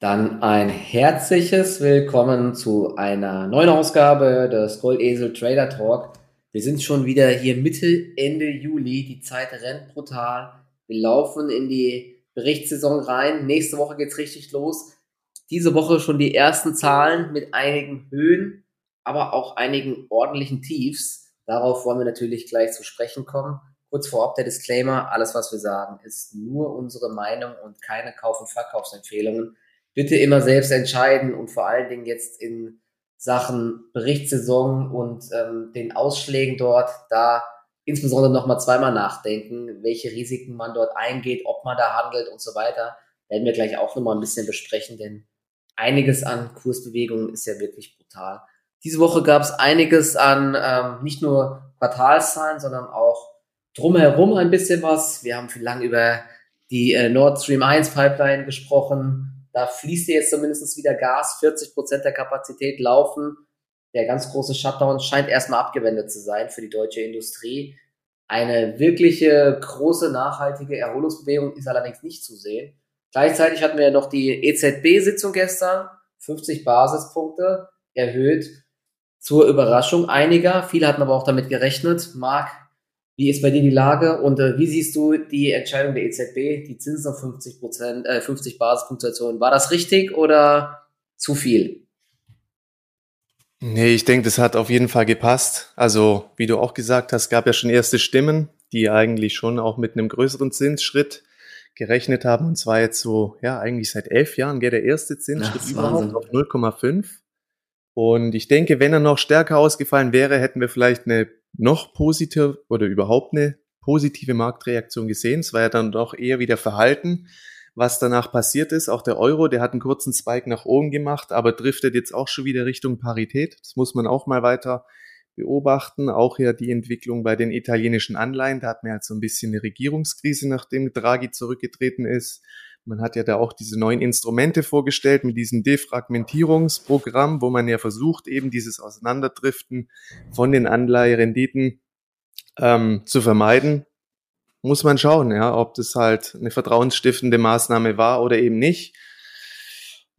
Dann ein herzliches Willkommen zu einer neuen Ausgabe des Goldesel Trader Talk. Wir sind schon wieder hier Mitte, Ende Juli. Die Zeit rennt brutal. Wir laufen in die Berichtssaison rein. Nächste Woche geht's richtig los. Diese Woche schon die ersten Zahlen mit einigen Höhen, aber auch einigen ordentlichen Tiefs. Darauf wollen wir natürlich gleich zu sprechen kommen. Kurz vorab der Disclaimer, alles was wir sagen, ist nur unsere Meinung und keine Kauf- und Verkaufsempfehlungen bitte immer selbst entscheiden und vor allen Dingen jetzt in Sachen Berichtssaison und ähm, den Ausschlägen dort da insbesondere nochmal zweimal nachdenken, welche Risiken man dort eingeht, ob man da handelt und so weiter. Werden wir gleich auch nochmal ein bisschen besprechen, denn einiges an Kursbewegungen ist ja wirklich brutal. Diese Woche gab es einiges an ähm, nicht nur Quartalszahlen, sondern auch drumherum ein bisschen was. Wir haben viel lang über die äh, Nord Stream 1 Pipeline gesprochen, da fließt jetzt zumindest wieder Gas, 40 Prozent der Kapazität laufen. Der ganz große Shutdown scheint erstmal abgewendet zu sein für die deutsche Industrie. Eine wirkliche große nachhaltige Erholungsbewegung ist allerdings nicht zu sehen. Gleichzeitig hatten wir noch die EZB-Sitzung gestern, 50 Basispunkte erhöht zur Überraschung einiger. Viele hatten aber auch damit gerechnet. Marc, wie ist bei dir die Lage und äh, wie siehst du die Entscheidung der EZB, die Zinsen auf 50 Prozent, äh, 50 Basispunktuation? War das richtig oder zu viel? Nee, ich denke, das hat auf jeden Fall gepasst. Also, wie du auch gesagt hast, gab ja schon erste Stimmen, die eigentlich schon auch mit einem größeren Zinsschritt gerechnet haben. Und zwar jetzt so, ja, eigentlich seit elf Jahren geht der erste Zinsschritt Ach, überhaupt auf 0,5. Und ich denke, wenn er noch stärker ausgefallen wäre, hätten wir vielleicht eine noch positiv oder überhaupt eine positive Marktreaktion gesehen. Es war ja dann doch eher wieder Verhalten, was danach passiert ist. Auch der Euro, der hat einen kurzen Spike nach oben gemacht, aber driftet jetzt auch schon wieder Richtung Parität. Das muss man auch mal weiter beobachten. Auch ja die Entwicklung bei den italienischen Anleihen. Da hat man halt so ein bisschen eine Regierungskrise, nachdem Draghi zurückgetreten ist. Man hat ja da auch diese neuen Instrumente vorgestellt mit diesem Defragmentierungsprogramm, wo man ja versucht, eben dieses Auseinanderdriften von den Anleiherenditen ähm, zu vermeiden. Muss man schauen, ja, ob das halt eine vertrauensstiftende Maßnahme war oder eben nicht.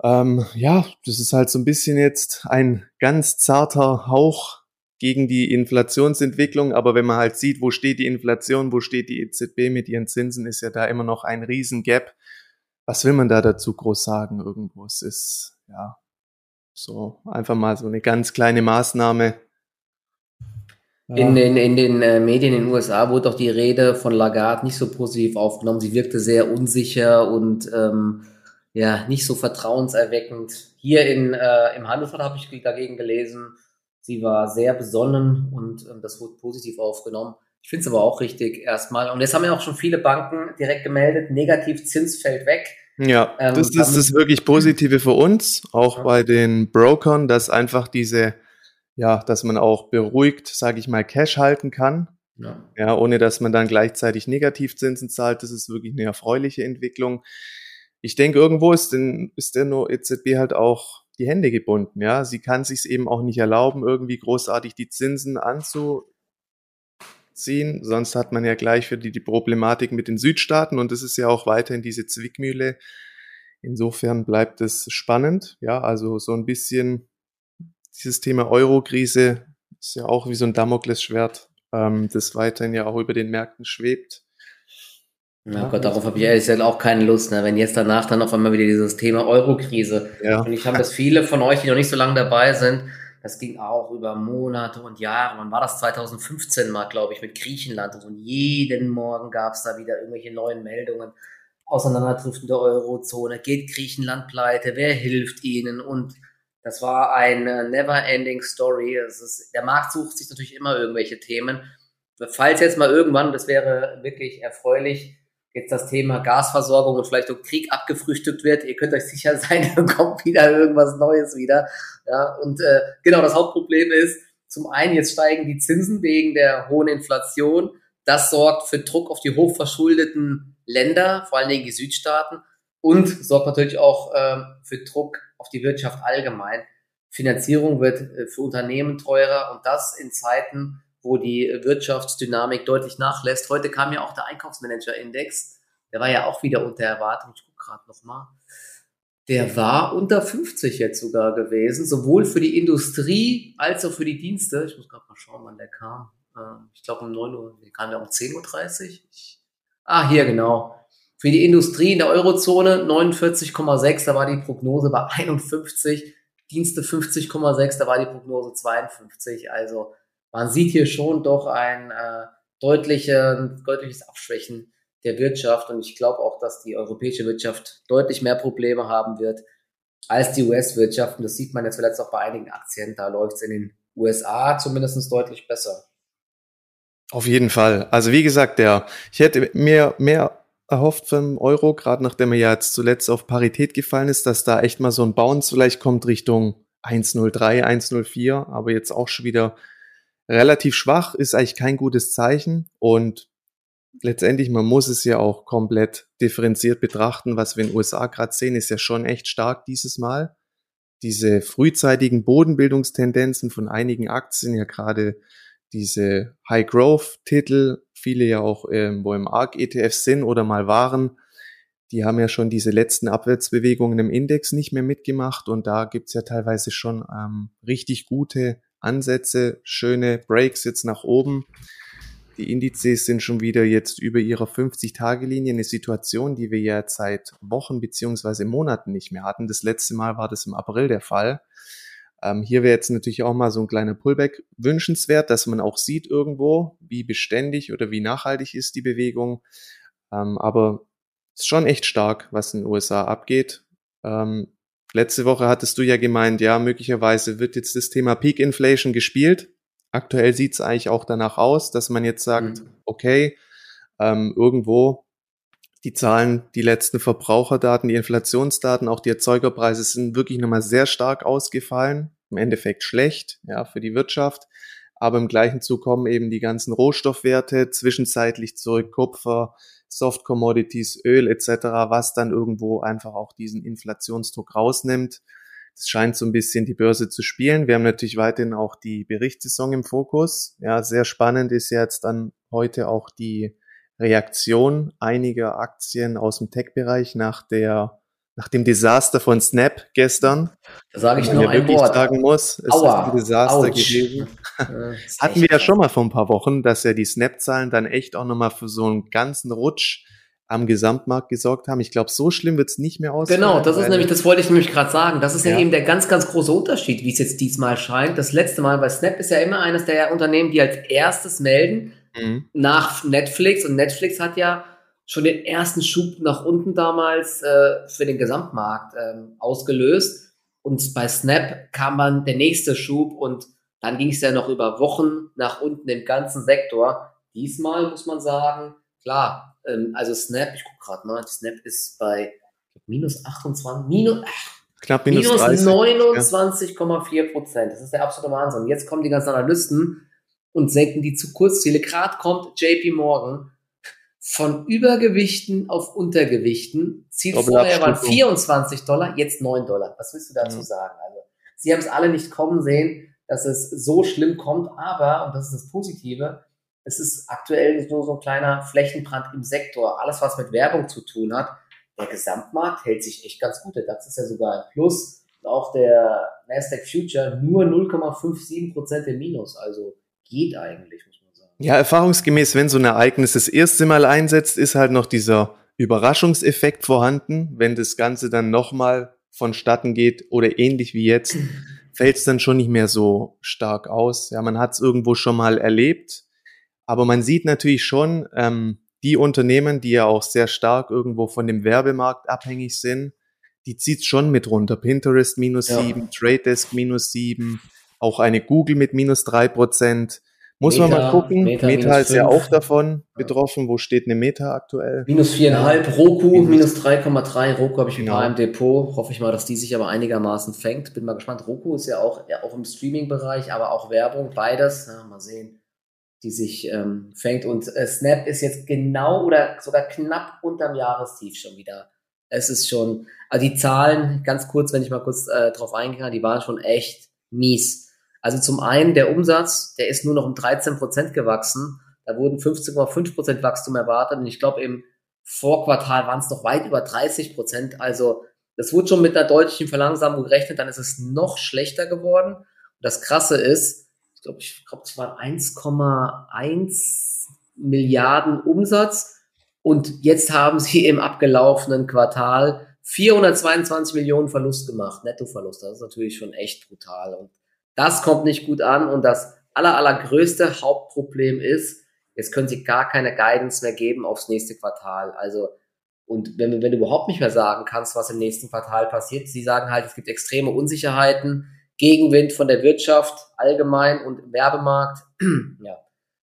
Ähm, ja, das ist halt so ein bisschen jetzt ein ganz zarter Hauch gegen die Inflationsentwicklung. Aber wenn man halt sieht, wo steht die Inflation, wo steht die EZB mit ihren Zinsen, ist ja da immer noch ein riesen Gap was will man da dazu groß sagen irgendwo? Es ist, ja, so einfach mal so eine ganz kleine Maßnahme. In, in, in den äh, Medien in den USA wurde auch die Rede von Lagarde nicht so positiv aufgenommen. Sie wirkte sehr unsicher und ähm, ja, nicht so vertrauenserweckend. Hier in, äh, im Handelsblatt habe ich dagegen gelesen, sie war sehr besonnen und ähm, das wurde positiv aufgenommen. Ich finde es aber auch richtig erstmal. Und jetzt haben ja auch schon viele Banken direkt gemeldet, Negativzins fällt weg. Ja, ähm, das ist das wirklich Positive für uns, auch ja. bei den Brokern, dass einfach diese, ja, dass man auch beruhigt, sage ich mal, Cash halten kann. Ja. ja, ohne dass man dann gleichzeitig Negativzinsen zahlt. Das ist wirklich eine erfreuliche Entwicklung. Ich denke, irgendwo ist, denn, ist der nur EZB halt auch die Hände gebunden. Ja, sie kann sich eben auch nicht erlauben, irgendwie großartig die Zinsen anzu, ziehen. Sonst hat man ja gleich für die, die Problematik mit den Südstaaten und das ist ja auch weiterhin diese Zwickmühle. Insofern bleibt es spannend. Ja, also so ein bisschen dieses Thema Euro-Krise ist ja auch wie so ein Damoklesschwert, ähm, das weiterhin ja auch über den Märkten schwebt. Na ja, Gott, darauf habe ich ehrlich gesagt auch keine Lust, ne? wenn jetzt danach dann auf einmal wieder dieses Thema Euro-Krise. Ja. Und ich habe das viele von euch, die noch nicht so lange dabei sind, das ging auch über Monate und Jahre. Wann war das? 2015 mal, glaube ich, mit Griechenland. Und jeden Morgen gab es da wieder irgendwelche neuen Meldungen. Auseinanderdriften der Eurozone. Geht Griechenland pleite? Wer hilft ihnen? Und das war eine never-ending Story. Ist, der Markt sucht sich natürlich immer irgendwelche Themen. Falls jetzt mal irgendwann, das wäre wirklich erfreulich, jetzt das Thema Gasversorgung und vielleicht auch Krieg abgefrühstückt wird, ihr könnt euch sicher sein, da kommt wieder irgendwas Neues wieder. Ja, und äh, genau das Hauptproblem ist, zum einen jetzt steigen die Zinsen wegen der hohen Inflation. Das sorgt für Druck auf die hochverschuldeten Länder, vor allen Dingen die Südstaaten, und sorgt natürlich auch äh, für Druck auf die Wirtschaft allgemein. Finanzierung wird äh, für Unternehmen teurer und das in Zeiten, wo die Wirtschaftsdynamik deutlich nachlässt. Heute kam ja auch der Einkaufsmanager-Index. Der war ja auch wieder unter Erwartung. Ich gucke gerade nochmal. Der war unter 50 jetzt sogar gewesen, sowohl für die Industrie als auch für die Dienste. Ich muss gerade mal schauen, wann der kam. Ähm, ich glaube um 9 Uhr, der kam ja um 10.30 Uhr. ah, hier genau. Für die Industrie in der Eurozone 49,6, da war die Prognose bei 51. Dienste 50,6, da war die Prognose 52. Also man sieht hier schon doch ein äh, deutliche, deutliches Abschwächen der Wirtschaft. Und ich glaube auch, dass die europäische Wirtschaft deutlich mehr Probleme haben wird als die US-Wirtschaft. Und das sieht man jetzt zuletzt auch bei einigen Aktien. Da läuft es in den USA zumindest deutlich besser. Auf jeden Fall. Also wie gesagt, der, ich hätte mir mehr erhofft vom Euro, gerade nachdem er ja jetzt zuletzt auf Parität gefallen ist, dass da echt mal so ein Bounce vielleicht kommt Richtung 103, 104, aber jetzt auch schon wieder relativ schwach, ist eigentlich kein gutes Zeichen und letztendlich, man muss es ja auch komplett differenziert betrachten. Was wir in den USA gerade sehen, ist ja schon echt stark dieses Mal. Diese frühzeitigen Bodenbildungstendenzen von einigen Aktien, ja gerade diese High-Growth-Titel, viele ja auch, ähm, wo im ARC-ETF sind oder mal waren, die haben ja schon diese letzten Abwärtsbewegungen im Index nicht mehr mitgemacht und da gibt's ja teilweise schon ähm, richtig gute Ansätze, schöne Breaks jetzt nach oben. Die Indizes sind schon wieder jetzt über ihrer 50-Tage-Linie, eine Situation, die wir ja seit Wochen beziehungsweise Monaten nicht mehr hatten. Das letzte Mal war das im April der Fall. Ähm, hier wäre jetzt natürlich auch mal so ein kleiner Pullback wünschenswert, dass man auch sieht irgendwo, wie beständig oder wie nachhaltig ist die Bewegung. Ähm, aber es ist schon echt stark, was in den USA abgeht. Ähm, letzte Woche hattest du ja gemeint, ja, möglicherweise wird jetzt das Thema Peak Inflation gespielt. Aktuell sieht es eigentlich auch danach aus, dass man jetzt sagt, mhm. okay, ähm, irgendwo die Zahlen, die letzten Verbraucherdaten, die Inflationsdaten, auch die Erzeugerpreise sind wirklich nochmal sehr stark ausgefallen. Im Endeffekt schlecht, ja, für die Wirtschaft. Aber im gleichen Zug kommen eben die ganzen Rohstoffwerte zwischenzeitlich zurück, Kupfer, Soft Commodities, Öl etc., was dann irgendwo einfach auch diesen Inflationsdruck rausnimmt. Das scheint so ein bisschen die Börse zu spielen. Wir haben natürlich weiterhin auch die Berichtssaison im Fokus. Ja, sehr spannend ist jetzt dann heute auch die Reaktion einiger Aktien aus dem Tech-Bereich nach der nach dem Desaster von Snap gestern. Da sage ich noch ein Wort. sagen muss, es Aua. ist ein Desaster Ouch. gewesen. Hatten wir ja schon mal vor ein paar Wochen, dass ja die Snap-Zahlen dann echt auch nochmal für so einen ganzen Rutsch am Gesamtmarkt gesorgt haben. Ich glaube, so schlimm wird es nicht mehr aussehen. Genau, das ist nämlich, das wollte ich nämlich gerade sagen. Das ist ja. ja. eben der ganz, ganz große Unterschied, wie es jetzt diesmal scheint. Das letzte Mal bei Snap ist ja immer eines der Unternehmen, die als erstes melden mhm. nach Netflix. Und Netflix hat ja schon den ersten Schub nach unten damals äh, für den Gesamtmarkt ähm, ausgelöst. Und bei Snap kam dann der nächste Schub und dann ging es ja noch über Wochen nach unten im ganzen Sektor. Diesmal muss man sagen, klar, ähm, also Snap, ich gucke gerade mal, Snap ist bei minus 28, minus, ach, knapp minus, minus 29,4 Prozent. Das ist der absolute Wahnsinn. Jetzt kommen die ganzen Analysten und senken die zu Kurzziele. Gerade kommt JP Morgan von Übergewichten auf Untergewichten. Ziel vorher waren 24 Dollar, jetzt 9 Dollar. Was willst du dazu mhm. sagen? Also, sie haben es alle nicht kommen sehen, dass es so schlimm kommt, aber, und das ist das Positive, es ist aktuell nur so ein kleiner Flächenbrand im Sektor. Alles, was mit Werbung zu tun hat, der Gesamtmarkt hält sich echt ganz gut. Der DAX ist ja sogar ein Plus. Und auch der Nasdaq Future nur 0,57 Prozent im Minus. Also geht eigentlich, muss. Ja, erfahrungsgemäß, wenn so ein Ereignis das erste Mal einsetzt, ist halt noch dieser Überraschungseffekt vorhanden. Wenn das Ganze dann nochmal vonstatten geht oder ähnlich wie jetzt, fällt es dann schon nicht mehr so stark aus. Ja, man hat es irgendwo schon mal erlebt aber man sieht natürlich schon, ähm, die Unternehmen, die ja auch sehr stark irgendwo von dem Werbemarkt abhängig sind, die zieht schon mit runter. Pinterest minus ja. sieben, Trade Desk minus sieben, auch eine Google mit minus drei Prozent. Muss Meta, man mal gucken. Meta, Meta ist ja auch davon betroffen. Wo steht eine Meta aktuell? Minus viereinhalb, Roku minus 3,3. Roku habe ich genau. ein paar im Depot. Hoffe ich mal, dass die sich aber einigermaßen fängt. Bin mal gespannt. Roku ist ja auch, ja, auch im Streaming-Bereich, aber auch Werbung, beides. Ja, mal sehen die sich ähm, fängt. Und äh, Snap ist jetzt genau oder sogar knapp unterm Jahrestief schon wieder. Es ist schon, also die Zahlen, ganz kurz, wenn ich mal kurz äh, drauf eingehe, die waren schon echt mies. Also zum einen der Umsatz, der ist nur noch um 13 Prozent gewachsen. Da wurden 15,5 Prozent Wachstum erwartet. Und ich glaube, im Vorquartal waren es noch weit über 30 Prozent. Also das wurde schon mit einer deutlichen Verlangsamung gerechnet, dann ist es noch schlechter geworden. Und das Krasse ist, ich glaube, ich glaube, es waren 1,1 Milliarden Umsatz und jetzt haben sie im abgelaufenen Quartal 422 Millionen Verlust gemacht, Nettoverlust. Das ist natürlich schon echt brutal. Und das kommt nicht gut an. Und das aller, allergrößte Hauptproblem ist, jetzt können sie gar keine Guidance mehr geben aufs nächste Quartal. Also, und wenn, wenn du überhaupt nicht mehr sagen kannst, was im nächsten Quartal passiert, sie sagen halt, es gibt extreme Unsicherheiten, Gegenwind von der Wirtschaft allgemein und im Werbemarkt, ja,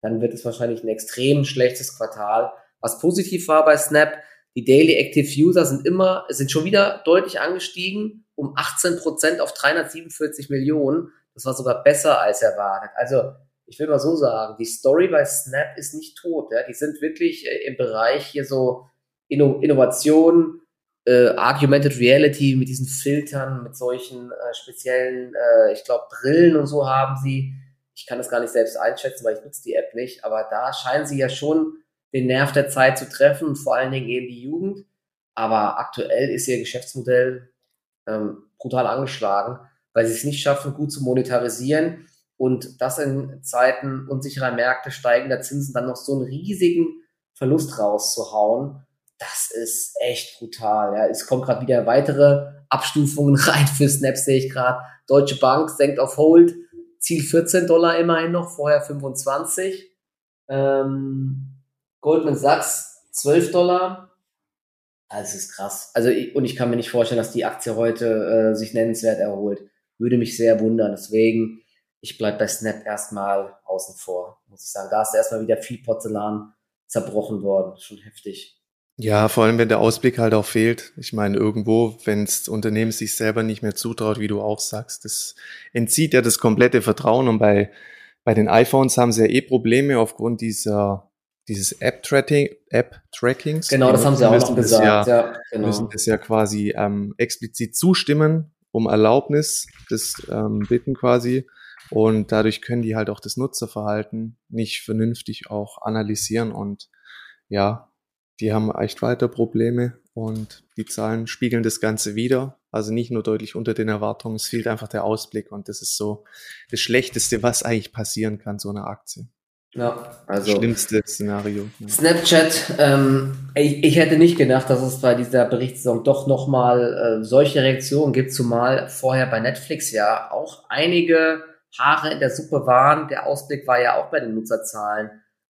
dann wird es wahrscheinlich ein extrem schlechtes Quartal. Was positiv war bei Snap, die Daily Active User sind immer, sind schon wieder deutlich angestiegen, um 18 Prozent auf 347 Millionen. Das war sogar besser als erwartet. Also, ich will mal so sagen, die Story bei Snap ist nicht tot. Ja? Die sind wirklich äh, im Bereich hier so Inno Innovation, äh, Argumented Reality mit diesen Filtern, mit solchen äh, speziellen, äh, ich glaube, Brillen und so haben sie. Ich kann das gar nicht selbst einschätzen, weil ich nutze die App nicht. Aber da scheinen sie ja schon den Nerv der Zeit zu treffen vor allen Dingen eben die Jugend. Aber aktuell ist ihr Geschäftsmodell ähm, brutal angeschlagen, weil sie es nicht schaffen, gut zu monetarisieren und das in Zeiten unsicherer Märkte, steigender Zinsen dann noch so einen riesigen Verlust rauszuhauen. Das ist echt brutal. Ja. Es kommen gerade wieder weitere Abstufungen rein für Snap, sehe ich gerade. Deutsche Bank senkt auf Hold, Ziel 14 Dollar immerhin noch, vorher 25. Ähm, Goldman Sachs 12 Dollar. Das ist krass. Also, ich, und ich kann mir nicht vorstellen, dass die Aktie heute äh, sich nennenswert erholt. Würde mich sehr wundern. Deswegen, ich bleibe bei Snap erstmal außen vor, muss ich sagen. Da ist erstmal wieder viel Porzellan zerbrochen worden. Schon heftig. Ja, vor allem, wenn der Ausblick halt auch fehlt. Ich meine, irgendwo, wenn das Unternehmen sich selber nicht mehr zutraut, wie du auch sagst, das entzieht ja das komplette Vertrauen. Und bei, bei den iPhones haben sie ja eh Probleme aufgrund dieser dieses App-Tracking, App-Trackings. Genau, das haben sie auch noch gesagt. Ja, ja genau. müssen das ja quasi ähm, explizit zustimmen, um Erlaubnis das ähm, bitten quasi. Und dadurch können die halt auch das Nutzerverhalten nicht vernünftig auch analysieren. Und ja, die haben echt weiter Probleme und die Zahlen spiegeln das Ganze wieder. Also nicht nur deutlich unter den Erwartungen, es fehlt einfach der Ausblick und das ist so das Schlechteste, was eigentlich passieren kann, so eine Aktie. Ja, also. Schlimmste Szenario. Ja. Snapchat, ähm, ich, ich, hätte nicht gedacht, dass es bei dieser Berichtssaison doch nochmal äh, solche Reaktionen gibt, zumal vorher bei Netflix ja auch einige Haare in der Suppe waren. Der Ausblick war ja auch bei den Nutzerzahlen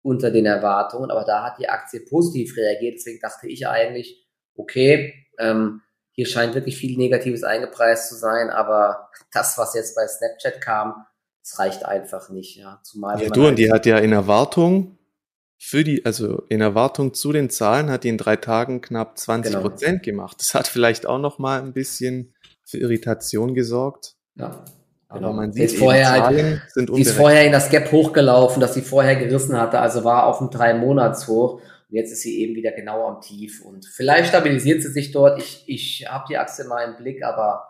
unter den Erwartungen, aber da hat die Aktie positiv reagiert. Deswegen dachte ich eigentlich, okay, ähm, hier scheint wirklich viel Negatives eingepreist zu sein, aber das, was jetzt bei Snapchat kam, es reicht einfach nicht, ja. Zumal ja, du, und die hat ja in Erwartung für die, also in Erwartung zu den Zahlen hat die in drei Tagen knapp 20 genau. Prozent gemacht. Das hat vielleicht auch noch mal ein bisschen für Irritation gesorgt. Ja. Aber genau. man sieht, vorher halt, sind die ist vorher in das Gap hochgelaufen, das sie vorher gerissen hatte, also war auf dem drei Monats hoch. Und jetzt ist sie eben wieder genau am Tief. Und vielleicht stabilisiert sie sich dort. Ich, ich habe die Achse mal im Blick, aber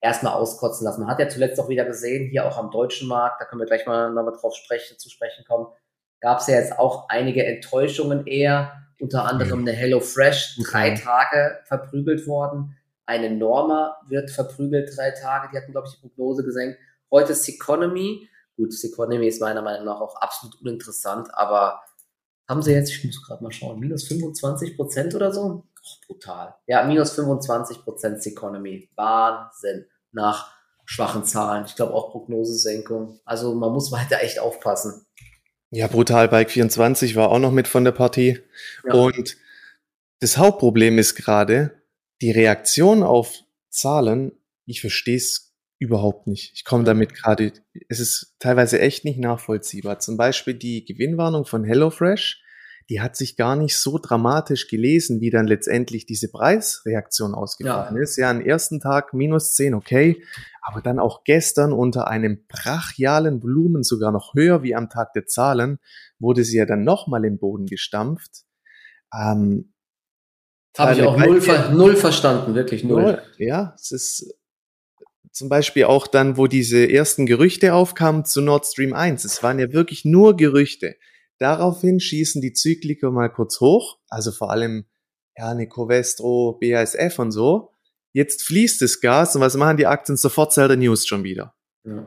erstmal auskotzen lassen. Man hat ja zuletzt auch wieder gesehen, hier auch am deutschen Markt, da können wir gleich mal nochmal drauf sprechen, zu sprechen kommen, gab es ja jetzt auch einige Enttäuschungen eher, unter anderem eine Hello Fresh, drei Tage verprügelt worden. Eine Norma wird verprügelt drei Tage, die hatten, glaube ich, die Prognose gesenkt. Heute ist Economy. Gut, Economy ist meiner Meinung nach auch absolut uninteressant, aber haben sie jetzt, ich muss gerade mal schauen, minus 25 Prozent oder so? Brutal. Ja, minus 25 Prozent Economy. Wahnsinn. Nach schwachen Zahlen. Ich glaube auch Prognosesenkung. Also man muss weiter echt aufpassen. Ja, brutal. Bike 24 war auch noch mit von der Partie. Ja. Und das Hauptproblem ist gerade die Reaktion auf Zahlen. Ich verstehe es überhaupt nicht. Ich komme damit gerade, es ist teilweise echt nicht nachvollziehbar. Zum Beispiel die Gewinnwarnung von HelloFresh die hat sich gar nicht so dramatisch gelesen, wie dann letztendlich diese Preisreaktion ausgefallen ja. ist. Ja, am ersten Tag minus 10, okay, aber dann auch gestern unter einem brachialen Volumen, sogar noch höher wie am Tag der Zahlen, wurde sie ja dann nochmal im Boden gestampft. Ähm, Habe ich auch null, ver null verstanden, wirklich null. Ja, es ist zum Beispiel auch dann, wo diese ersten Gerüchte aufkamen zu Nord Stream 1. Es waren ja wirklich nur Gerüchte. Daraufhin schießen die Zykliker mal kurz hoch, also vor allem ja, eine Covestro, BASF und so. Jetzt fließt das Gas und was machen die Aktien? Sofort Sell the News schon wieder. Ja.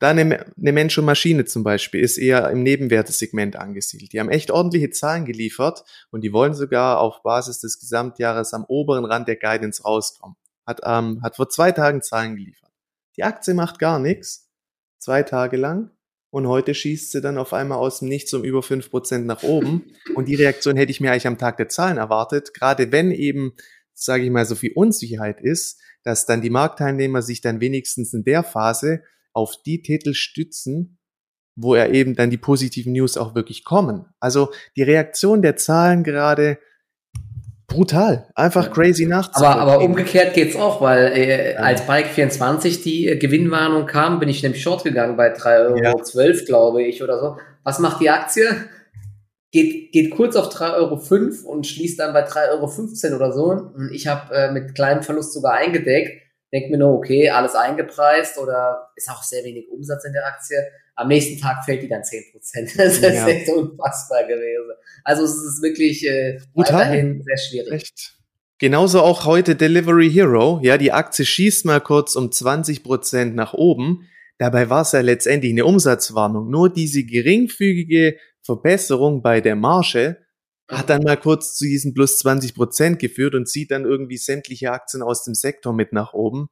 Da eine, eine Mensch und Maschine zum Beispiel ist eher im Nebenwertesegment angesiedelt. Die haben echt ordentliche Zahlen geliefert und die wollen sogar auf Basis des Gesamtjahres am oberen Rand der Guidance rauskommen. Hat, ähm, hat vor zwei Tagen Zahlen geliefert. Die Aktie macht gar nichts, zwei Tage lang. Und heute schießt sie dann auf einmal aus dem Nichts um über fünf Prozent nach oben. Und die Reaktion hätte ich mir eigentlich am Tag der Zahlen erwartet. Gerade wenn eben, sage ich mal, so viel Unsicherheit ist, dass dann die Marktteilnehmer sich dann wenigstens in der Phase auf die Titel stützen, wo er eben dann die positiven News auch wirklich kommen. Also die Reaktion der Zahlen gerade brutal, einfach crazy nachts. Aber, aber umgekehrt geht's auch, weil äh, als Bike 24 die äh, Gewinnwarnung kam, bin ich nämlich short gegangen bei 3,12 Euro, ja. glaube ich, oder so. Was macht die Aktie? Geht, geht kurz auf 3,05 Euro und schließt dann bei 3,15 Euro oder so. Und ich habe äh, mit kleinem Verlust sogar eingedeckt denke mir nur, okay, alles eingepreist oder ist auch sehr wenig Umsatz in der Aktie. Am nächsten Tag fällt die dann 10 Prozent. Das ist ja. echt unfassbar gewesen. Also es ist wirklich äh, weiterhin sehr schwierig. Echt. Genauso auch heute Delivery Hero. Ja, die Aktie schießt mal kurz um 20 Prozent nach oben. Dabei war es ja letztendlich eine Umsatzwarnung. Nur diese geringfügige Verbesserung bei der Marge hat dann mal kurz zu diesen plus 20 Prozent geführt und zieht dann irgendwie sämtliche Aktien aus dem Sektor mit nach oben.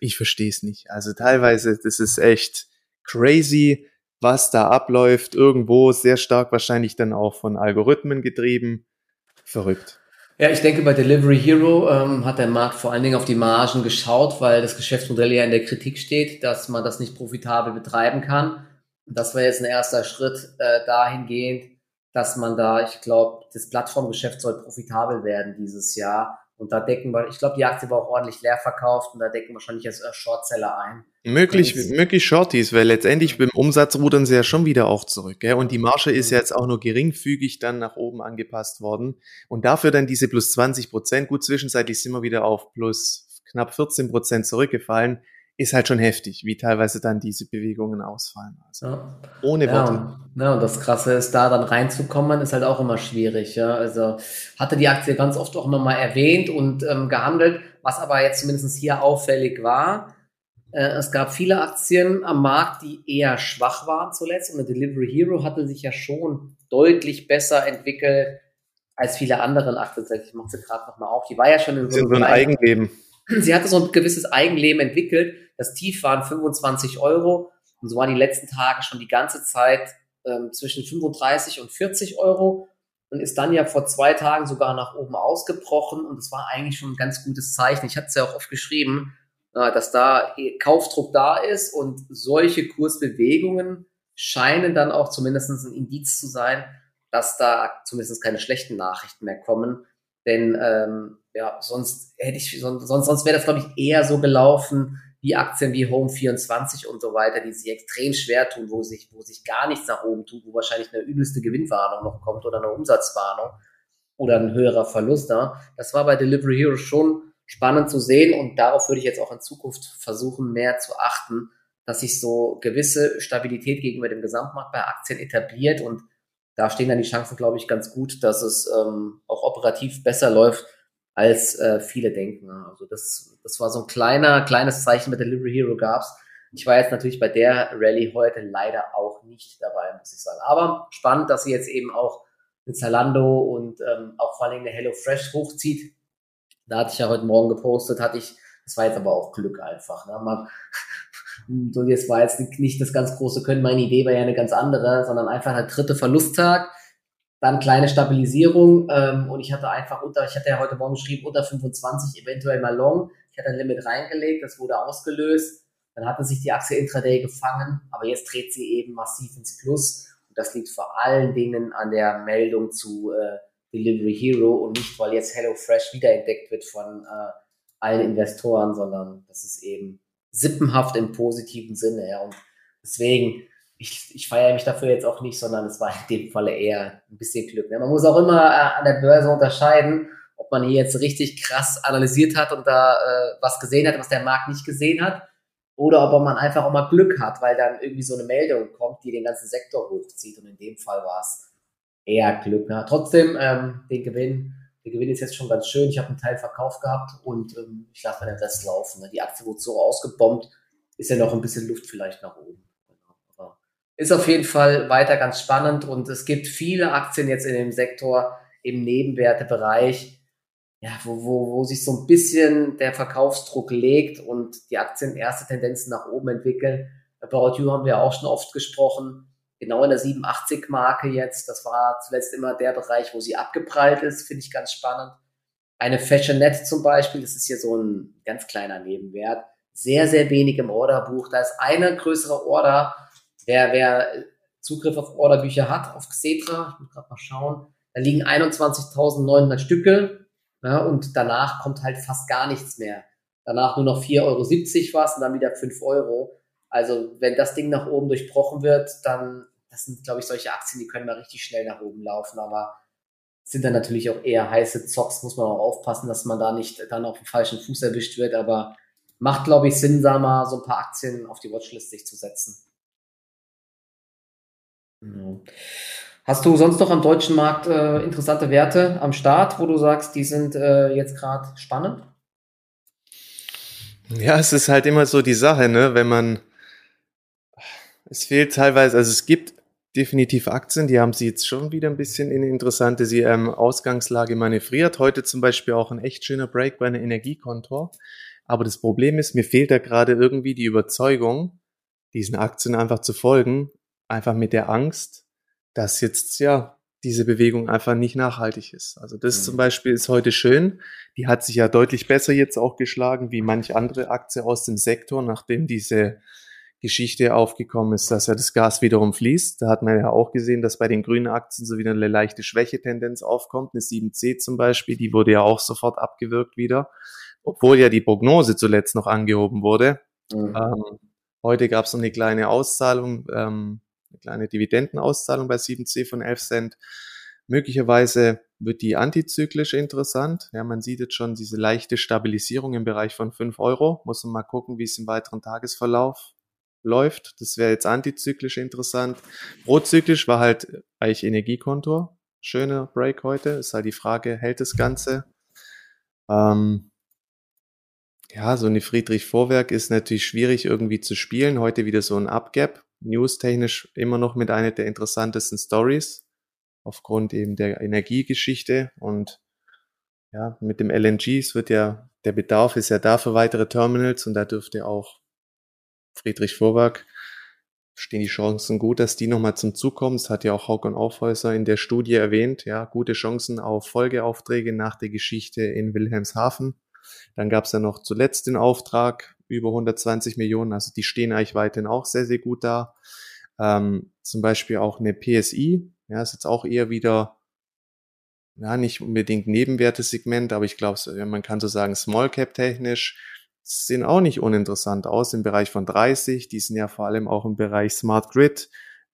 Ich verstehe es nicht. Also teilweise, das ist echt crazy, was da abläuft. Irgendwo sehr stark wahrscheinlich dann auch von Algorithmen getrieben. Verrückt. Ja, ich denke, bei Delivery Hero ähm, hat der Markt vor allen Dingen auf die Margen geschaut, weil das Geschäftsmodell ja in der Kritik steht, dass man das nicht profitabel betreiben kann. Und das war jetzt ein erster Schritt äh, dahingehend, dass man da, ich glaube, das Plattformgeschäft soll profitabel werden dieses Jahr. Und da decken wir, ich glaube, die Aktie war auch ordentlich leer verkauft und da decken wahrscheinlich jetzt äh, Shortseller ein. Möglich, möglich Shorties, weil letztendlich beim Umsatz rudern sie ja schon wieder auch zurück. Gell? Und die Marge ist ja jetzt auch nur geringfügig dann nach oben angepasst worden. Und dafür dann diese plus 20 Prozent, gut zwischenzeitlich sind wir wieder auf plus knapp 14 Prozent zurückgefallen ist halt schon heftig, wie teilweise dann diese Bewegungen ausfallen. Also ja. ohne Worte. Ja, ja, und das Krasse ist, da dann reinzukommen, ist halt auch immer schwierig. Ja. Also hatte die Aktie ganz oft auch immer mal erwähnt und ähm, gehandelt, was aber jetzt zumindest hier auffällig war. Äh, es gab viele Aktien am Markt, die eher schwach waren zuletzt und eine Delivery Hero hatte sich ja schon deutlich besser entwickelt als viele andere Aktien. Ich mache sie gerade nochmal auf. Die war ja schon in so, so ein Eigenleben. Sie hatte so ein gewisses Eigenleben entwickelt. Das Tief waren 25 Euro und so waren die letzten Tage schon die ganze Zeit ähm, zwischen 35 und 40 Euro und ist dann ja vor zwei Tagen sogar nach oben ausgebrochen und das war eigentlich schon ein ganz gutes Zeichen. Ich hatte es ja auch oft geschrieben, äh, dass da Kaufdruck da ist und solche Kursbewegungen scheinen dann auch zumindest ein Indiz zu sein, dass da zumindest keine schlechten Nachrichten mehr kommen. Denn ähm, ja, sonst hätte ich, sonst, sonst wäre das, glaube ich, eher so gelaufen wie Aktien wie Home24 und so weiter, die sich extrem schwer tun, wo sich, wo sich gar nichts nach oben tut, wo wahrscheinlich eine übelste Gewinnwarnung noch kommt oder eine Umsatzwarnung oder ein höherer Verlust da. Das war bei Delivery Hero schon spannend zu sehen und darauf würde ich jetzt auch in Zukunft versuchen, mehr zu achten, dass sich so gewisse Stabilität gegenüber dem Gesamtmarkt bei Aktien etabliert und da stehen dann die Chancen, glaube ich, ganz gut, dass es ähm, auch operativ besser läuft, als äh, viele denken. Also das, das war so ein kleiner, kleines Zeichen mit Delivery Hero gab's. Ich war jetzt natürlich bei der Rallye heute leider auch nicht dabei, muss ich sagen. Aber spannend, dass sie jetzt eben auch mit Zalando und ähm, auch vor allem eine HelloFresh hochzieht. Da hatte ich ja heute Morgen gepostet, hatte ich, das war jetzt aber auch Glück einfach. Ne? Man, so jetzt war jetzt nicht das ganz große Können. Meine Idee war ja eine ganz andere, sondern einfach ein dritter Verlusttag dann kleine Stabilisierung ähm, und ich hatte einfach unter, ich hatte ja heute Morgen geschrieben, unter 25 eventuell mal long. Ich hatte ein Limit reingelegt, das wurde ausgelöst. Dann hatte sich die Aktie intraday gefangen, aber jetzt dreht sie eben massiv ins Plus. Und das liegt vor allen Dingen an der Meldung zu äh, Delivery Hero und nicht, weil jetzt HelloFresh wiederentdeckt wird von äh, allen Investoren, sondern das ist eben sippenhaft im positiven Sinne. Ja. Und deswegen ich, ich feiere mich dafür jetzt auch nicht, sondern es war in dem Falle eher ein bisschen Glück. Ne? Man muss auch immer äh, an der Börse unterscheiden, ob man hier jetzt richtig krass analysiert hat und da äh, was gesehen hat, was der Markt nicht gesehen hat, oder ob man einfach auch mal Glück hat, weil dann irgendwie so eine Meldung kommt, die den ganzen Sektor hochzieht. Und in dem Fall war es eher Glück. Ne? Trotzdem ähm, den Gewinn der Gewinn ist jetzt schon ganz schön. Ich habe einen Teil verkauft gehabt und ähm, ich lasse den Rest laufen. Ne? Die Aktie wurde so ausgebombt, ist ja noch ein bisschen Luft vielleicht nach oben. Ist auf jeden Fall weiter ganz spannend und es gibt viele Aktien jetzt in dem Sektor im Nebenwertebereich, ja, wo, wo, wo sich so ein bisschen der Verkaufsdruck legt und die Aktien erste Tendenzen nach oben entwickeln. About You haben wir auch schon oft gesprochen genau in der 87-Marke jetzt. Das war zuletzt immer der Bereich, wo sie abgeprallt ist, finde ich ganz spannend. Eine Fashionette zum Beispiel, das ist hier so ein ganz kleiner Nebenwert. Sehr, sehr wenig im Orderbuch. Da ist eine größere Order. Wer, wer Zugriff auf Orderbücher hat, auf Xetra, ich muss gerade mal schauen, da liegen 21.900 Stücke ja, und danach kommt halt fast gar nichts mehr. Danach nur noch 4,70 Euro was und dann wieder 5 Euro. Also wenn das Ding nach oben durchbrochen wird, dann das sind, glaube ich, solche Aktien, die können mal richtig schnell nach oben laufen, aber sind dann natürlich auch eher heiße Zocks, muss man auch aufpassen, dass man da nicht dann auf dem falschen Fuß erwischt wird, aber macht, glaube ich, Sinn, da mal so ein paar Aktien auf die Watchlist sich zu setzen. Hast du sonst noch am deutschen Markt äh, interessante Werte am Start, wo du sagst, die sind äh, jetzt gerade spannend? Ja, es ist halt immer so die Sache, ne? wenn man, es fehlt teilweise, also es gibt definitiv Aktien, die haben sie jetzt schon wieder ein bisschen in interessante sie, ähm, Ausgangslage manövriert. Heute zum Beispiel auch ein echt schöner Break bei einer Energiekontor. Aber das Problem ist, mir fehlt da gerade irgendwie die Überzeugung, diesen Aktien einfach zu folgen, einfach mit der Angst, dass jetzt ja diese Bewegung einfach nicht nachhaltig ist. Also das mhm. zum Beispiel ist heute schön. Die hat sich ja deutlich besser jetzt auch geschlagen wie manch andere Aktie aus dem Sektor, nachdem diese Geschichte aufgekommen ist, dass ja das Gas wiederum fließt. Da hat man ja auch gesehen, dass bei den grünen Aktien so wieder eine leichte Schwächetendenz aufkommt. Eine 7C zum Beispiel, die wurde ja auch sofort abgewirkt wieder, obwohl ja die Prognose zuletzt noch angehoben wurde. Mhm. Ähm, heute gab es noch eine kleine Auszahlung, ähm, eine kleine Dividendenauszahlung bei 7C von 11 Cent. Möglicherweise wird die antizyklisch interessant. Ja, man sieht jetzt schon diese leichte Stabilisierung im Bereich von 5 Euro. Muss man mal gucken, wie es im weiteren Tagesverlauf läuft. Das wäre jetzt antizyklisch interessant. Prozyklisch war halt eigentlich Energiekontor. Schöner Break heute. Ist halt die Frage, hält das Ganze? Ähm, ja, so eine Friedrich-Vorwerk ist natürlich schwierig irgendwie zu spielen. Heute wieder so ein Upgap. News-technisch immer noch mit einer der interessantesten Stories. Aufgrund eben der Energiegeschichte und ja, mit dem LNG, es wird ja, der Bedarf ist ja da für weitere Terminals und da dürfte auch Friedrich Vorwerk stehen die Chancen gut, dass die nochmal zum Zug kommen. Das hat ja auch Hauck und Aufhäuser in der Studie erwähnt. Ja, gute Chancen auf Folgeaufträge nach der Geschichte in Wilhelmshaven. Dann gab es ja noch zuletzt den Auftrag über 120 Millionen. Also die stehen eigentlich weiterhin auch sehr, sehr gut da. Ähm, zum Beispiel auch eine PSI. Ja, ist jetzt auch eher wieder ja, nicht unbedingt Nebenwertesegment, aber ich glaube, man kann so sagen, Small Cap technisch sehen auch nicht uninteressant aus im Bereich von 30. Die sind ja vor allem auch im Bereich Smart Grid,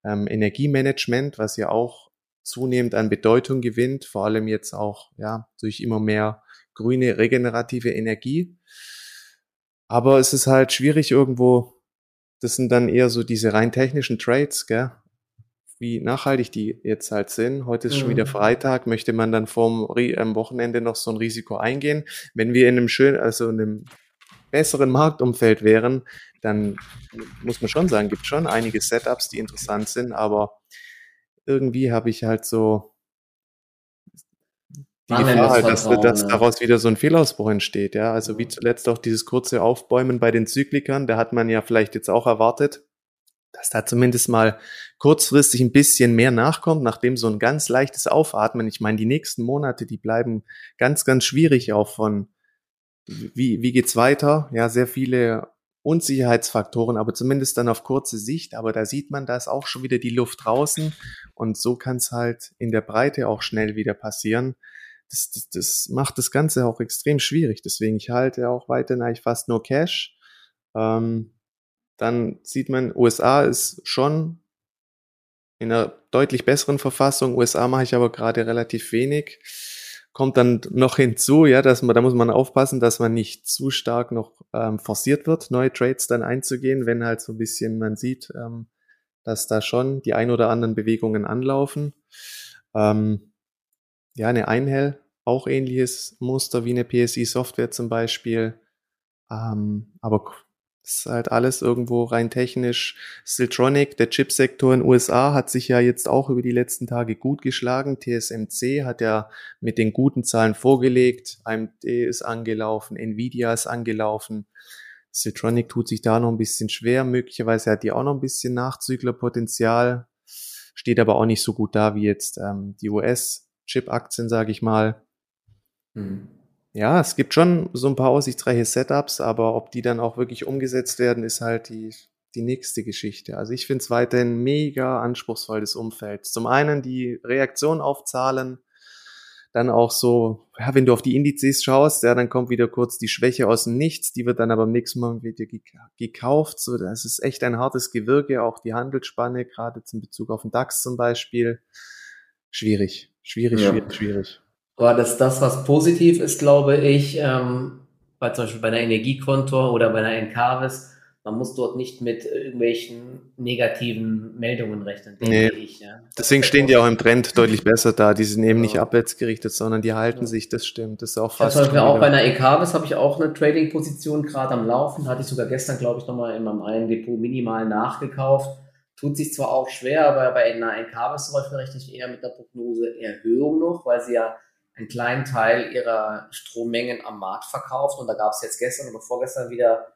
ähm, Energiemanagement, was ja auch zunehmend an Bedeutung gewinnt, vor allem jetzt auch ja durch immer mehr grüne regenerative Energie. Aber es ist halt schwierig irgendwo, das sind dann eher so diese rein technischen Trades, gell? wie nachhaltig die jetzt halt sind. Heute ist mhm. schon wieder mhm. Freitag, möchte man dann vorm am Wochenende noch so ein Risiko eingehen. Wenn wir in einem schönen, also in einem besseren Marktumfeld wären, dann muss man schon sagen, gibt schon einige Setups, die interessant sind, aber irgendwie habe ich halt so die Gefahr halt, dass, dass daraus wieder so ein Fehlausbruch entsteht, ja. Also wie zuletzt auch dieses kurze Aufbäumen bei den Zyklikern, da hat man ja vielleicht jetzt auch erwartet, dass da zumindest mal kurzfristig ein bisschen mehr nachkommt, nachdem so ein ganz leichtes Aufatmen, ich meine, die nächsten Monate, die bleiben ganz, ganz schwierig auch von, wie, wie geht's weiter? Ja, sehr viele Unsicherheitsfaktoren, aber zumindest dann auf kurze Sicht. Aber da sieht man, da ist auch schon wieder die Luft draußen und so kann es halt in der Breite auch schnell wieder passieren. Das, das, das macht das Ganze auch extrem schwierig. Deswegen, ich halte auch weiterhin eigentlich fast nur Cash. Ähm, dann sieht man, USA ist schon in einer deutlich besseren Verfassung. USA mache ich aber gerade relativ wenig kommt dann noch hinzu, ja, dass man, da muss man aufpassen, dass man nicht zu stark noch ähm, forciert wird, neue Trades dann einzugehen, wenn halt so ein bisschen man sieht, ähm, dass da schon die ein oder anderen Bewegungen anlaufen. Ähm, ja, eine Einhell auch ähnliches Muster wie eine PSI-Software zum Beispiel. Ähm, aber ist halt alles irgendwo rein technisch. Siltronic, der Chipsektor in USA, hat sich ja jetzt auch über die letzten Tage gut geschlagen. TSMC hat ja mit den guten Zahlen vorgelegt. AMD ist angelaufen, Nvidia ist angelaufen. Siltronic tut sich da noch ein bisschen schwer. Möglicherweise hat die auch noch ein bisschen Nachzüglerpotenzial. Steht aber auch nicht so gut da wie jetzt ähm, die US-Chip-Aktien, sage ich mal. Hm. Ja, es gibt schon so ein paar aussichtsreiche Setups, aber ob die dann auch wirklich umgesetzt werden, ist halt die, die nächste Geschichte. Also ich finde es weiterhin mega anspruchsvoll, das Umfeld. Zum einen die Reaktion auf Zahlen, dann auch so, ja, wenn du auf die Indizes schaust, ja, dann kommt wieder kurz die Schwäche aus dem Nichts, die wird dann aber am nächsten Mal wieder gekauft. So, das ist echt ein hartes Gewirke, auch die Handelsspanne, gerade in Bezug auf den DAX zum Beispiel. Schwierig, schwierig, ja. schwierig, schwierig. Aber das, das, was positiv ist, glaube ich, ähm, bei zum Beispiel bei einer Energiekonto oder bei einer Encarvis, man muss dort nicht mit irgendwelchen negativen Meldungen rechnen, denke nee. ich. Ja. Deswegen stehen die auch im Trend deutlich besser da. Die sind eben ja. nicht abwärts gerichtet, sondern die halten ja. sich, das stimmt. Das ist auch fast. Ja, zum Beispiel auch bei einer Encarvis habe ich auch eine Trading-Position gerade am Laufen. Da hatte ich sogar gestern, glaube ich, nochmal in meinem einen Depot minimal nachgekauft. Tut sich zwar auch schwer, aber bei einer Encarvis zum Beispiel rechne ich eher mit der Prognose Erhöhung noch, weil sie ja einen kleinen Teil ihrer Strommengen am Markt verkauft. Und da gab es jetzt gestern oder vorgestern wieder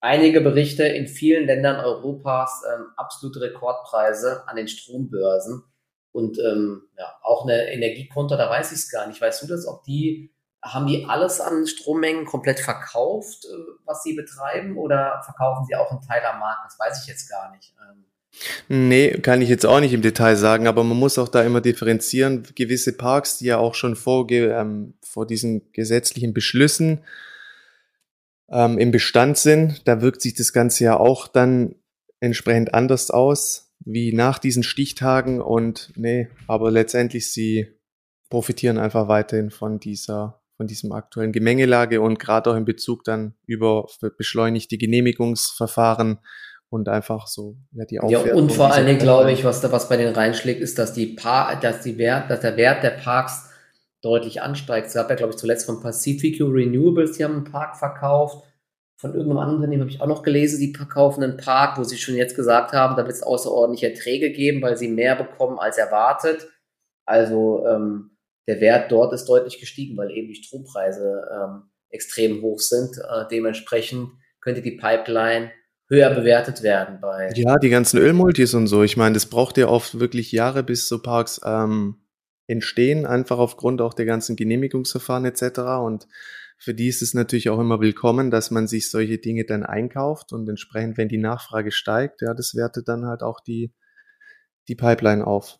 einige Berichte in vielen Ländern Europas, ähm, absolute Rekordpreise an den Strombörsen. Und ähm, ja, auch eine Energiekonto, da weiß ich es gar nicht. Weißt du das, ob die, haben die alles an Strommengen komplett verkauft, äh, was sie betreiben, oder verkaufen sie auch einen Teil am Markt? Das weiß ich jetzt gar nicht. Ähm, Nee, kann ich jetzt auch nicht im Detail sagen, aber man muss auch da immer differenzieren. Gewisse Parks, die ja auch schon vor, ähm, vor diesen gesetzlichen Beschlüssen ähm, im Bestand sind, da wirkt sich das Ganze ja auch dann entsprechend anders aus, wie nach diesen Stichtagen und nee, aber letztendlich sie profitieren einfach weiterhin von dieser von diesem aktuellen Gemengelage und gerade auch in Bezug dann über beschleunigte Genehmigungsverfahren und einfach so ja, die Aufwertung. Ja, und vor allen Dingen glaube ich, was da was bei den reinschlägt, ist, dass die Par dass die Wert, dass der Wert der Parks deutlich ansteigt. Es gab ja, glaube ich, zuletzt von Pacifico Renewables, die haben einen Park verkauft. Von irgendeinem anderen Unternehmen habe ich auch noch gelesen, die verkaufen einen Park, wo sie schon jetzt gesagt haben, da wird es außerordentliche Erträge geben, weil sie mehr bekommen als erwartet. Also ähm, der Wert dort ist deutlich gestiegen, weil eben die Strompreise ähm, extrem hoch sind. Äh, dementsprechend könnte die Pipeline höher bewertet werden bei. Ja, die ganzen Ölmultis und so. Ich meine, das braucht ja oft wirklich Jahre, bis so Parks ähm, entstehen, einfach aufgrund auch der ganzen Genehmigungsverfahren etc. Und für die ist es natürlich auch immer willkommen, dass man sich solche Dinge dann einkauft und entsprechend, wenn die Nachfrage steigt, ja, das wertet dann halt auch die, die Pipeline auf.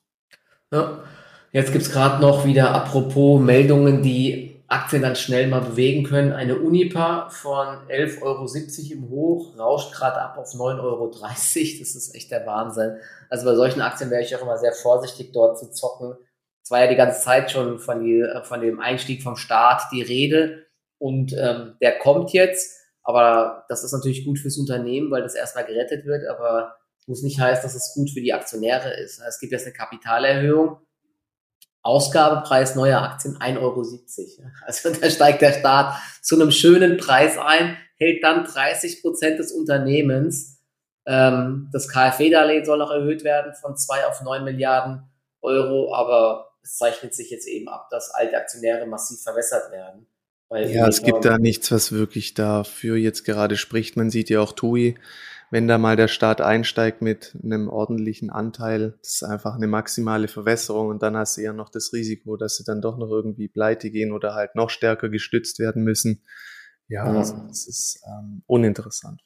Ja. Jetzt gibt's gerade noch wieder apropos Meldungen, die Aktien dann schnell mal bewegen können. Eine Unipa von 11,70 Euro im Hoch rauscht gerade ab auf 9,30 Euro. Das ist echt der Wahnsinn. Also bei solchen Aktien wäre ich auch immer sehr vorsichtig, dort zu zocken. Es war ja die ganze Zeit schon von, die, von dem Einstieg vom Staat die Rede und ähm, der kommt jetzt. Aber das ist natürlich gut fürs Unternehmen, weil das erstmal gerettet wird. Aber muss nicht heißen, dass es gut für die Aktionäre ist. Es gibt jetzt eine Kapitalerhöhung Ausgabepreis neuer Aktien 1,70 Euro. Also da steigt der Staat zu einem schönen Preis ein, hält dann 30 Prozent des Unternehmens. Ähm, das KfW-Darlehen soll noch erhöht werden von 2 auf 9 Milliarden Euro, aber es zeichnet sich jetzt eben ab, dass alte Aktionäre massiv verwässert werden. ja, es gibt da nichts, was wirklich dafür jetzt gerade spricht. Man sieht ja auch TUI wenn da mal der Staat einsteigt mit einem ordentlichen Anteil, das ist einfach eine maximale Verwässerung und dann hast du ja noch das Risiko, dass sie dann doch noch irgendwie pleite gehen oder halt noch stärker gestützt werden müssen. Ja. Also das ist ähm, uninteressant.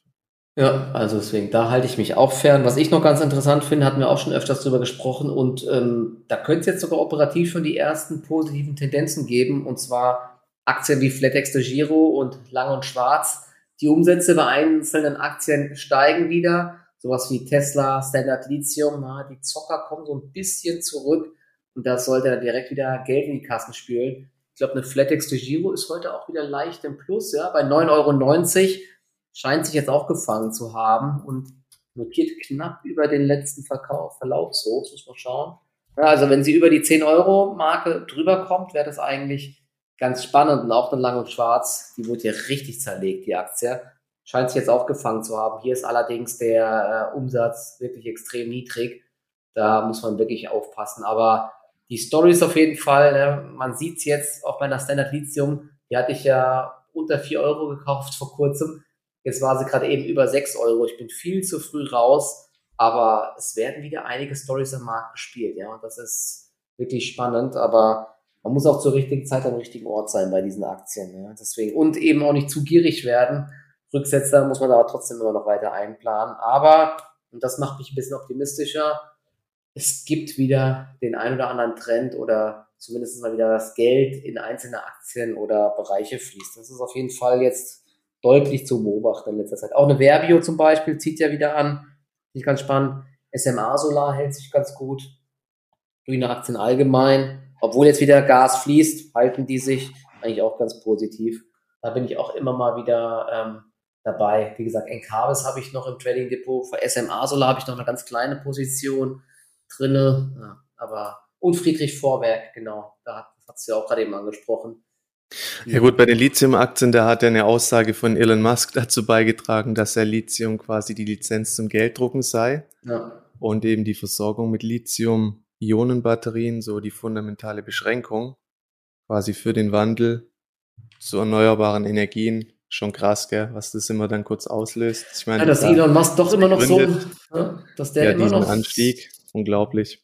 Ja, also deswegen, da halte ich mich auch fern. Was ich noch ganz interessant finde, hatten wir auch schon öfters drüber gesprochen und ähm, da könnte es jetzt sogar operativ schon die ersten positiven Tendenzen geben und zwar Aktien wie Flatex de Giro und Lang und Schwarz die Umsätze bei einzelnen Aktien steigen wieder. Sowas wie Tesla, Standard Lithium, die Zocker kommen so ein bisschen zurück und das sollte dann direkt wieder Geld in die Kassen spülen. Ich glaube, eine Flatex de Giro ist heute auch wieder leicht im Plus, ja, bei 9,90 Euro scheint sich jetzt auch gefangen zu haben und notiert knapp über den letzten Verkauf, Verlaufshoch, muss man schauen. Ja, also wenn sie über die 10 Euro Marke drüber kommt, wäre das eigentlich ganz spannend und auch dann lang und schwarz, die wurde ja richtig zerlegt, die Aktie. Scheint sich jetzt auch gefangen zu haben. Hier ist allerdings der äh, Umsatz wirklich extrem niedrig. Da muss man wirklich aufpassen. Aber die Story ist auf jeden Fall, ne, man sieht es jetzt auch bei einer Standard Lithium, die hatte ich ja unter 4 Euro gekauft vor kurzem. Jetzt war sie gerade eben über 6 Euro. Ich bin viel zu früh raus, aber es werden wieder einige Stories am Markt gespielt, ja. Und das ist wirklich spannend, aber man muss auch zur richtigen Zeit am richtigen Ort sein bei diesen Aktien. Ja. Deswegen, und eben auch nicht zu gierig werden. Rücksetzer muss man da trotzdem immer noch weiter einplanen. Aber, und das macht mich ein bisschen optimistischer, es gibt wieder den ein oder anderen Trend oder zumindest mal wieder das Geld in einzelne Aktien oder Bereiche fließt. Das ist auf jeden Fall jetzt deutlich zu beobachten in letzter Zeit. Auch eine Verbio zum Beispiel zieht ja wieder an. Finde ich ganz spannend. SMA Solar hält sich ganz gut. Grüne Aktien allgemein. Obwohl jetzt wieder Gas fließt, halten die sich eigentlich auch ganz positiv. Da bin ich auch immer mal wieder ähm, dabei. Wie gesagt, Encarvis habe ich noch im Trading Depot. Für SMA Solar habe ich noch eine ganz kleine Position drinne. Ja, aber und Friedrich Vorwerk, genau. Da hat, es ja auch gerade eben angesprochen. Ja gut, bei den Lithium-Aktien, da hat er eine Aussage von Elon Musk dazu beigetragen, dass er Lithium quasi die Lizenz zum Gelddrucken sei. Ja. Und eben die Versorgung mit Lithium-Ionen-Batterien, so die fundamentale Beschränkung quasi für den Wandel zu erneuerbaren Energien. Schon krass, gell, was das immer dann kurz auslöst. Ich meine, ja, dass Elon Musk doch immer noch so, dass der ja, immer noch Anstieg unglaublich.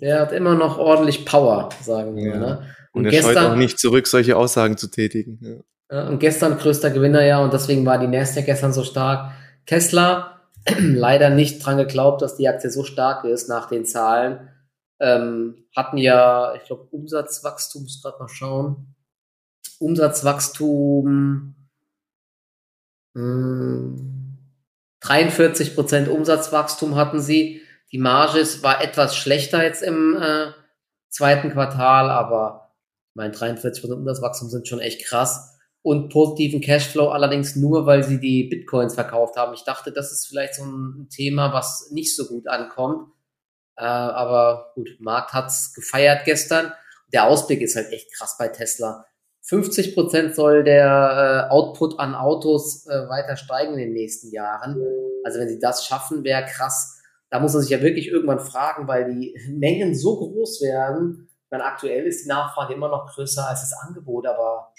Der hat immer noch ordentlich Power, sagen wir. Ja. Ne? Und, und er gestern, scheut auch nicht zurück, solche Aussagen zu tätigen. Ja. Und gestern größter Gewinner ja, und deswegen war die Nasdaq gestern so stark. Tesla, leider nicht dran geglaubt, dass die Aktie so stark ist nach den Zahlen. Ähm, hatten ja, ich glaube, Umsatzwachstum, muss gerade mal schauen. Umsatzwachstum, mh, hm, 43 Prozent Umsatzwachstum hatten sie. Die Marge war etwas schlechter jetzt im äh, zweiten Quartal, aber mein 43% Umsatzwachstum sind schon echt krass. Und positiven Cashflow allerdings nur, weil sie die Bitcoins verkauft haben. Ich dachte, das ist vielleicht so ein Thema, was nicht so gut ankommt. Äh, aber gut, Markt hat's gefeiert gestern. Der Ausblick ist halt echt krass bei Tesla. 50 Prozent soll der äh, Output an Autos äh, weiter steigen in den nächsten Jahren. Also wenn sie das schaffen, wäre krass da muss man sich ja wirklich irgendwann fragen, weil die Mengen so groß werden. Meine, aktuell ist die Nachfrage immer noch größer als das Angebot, aber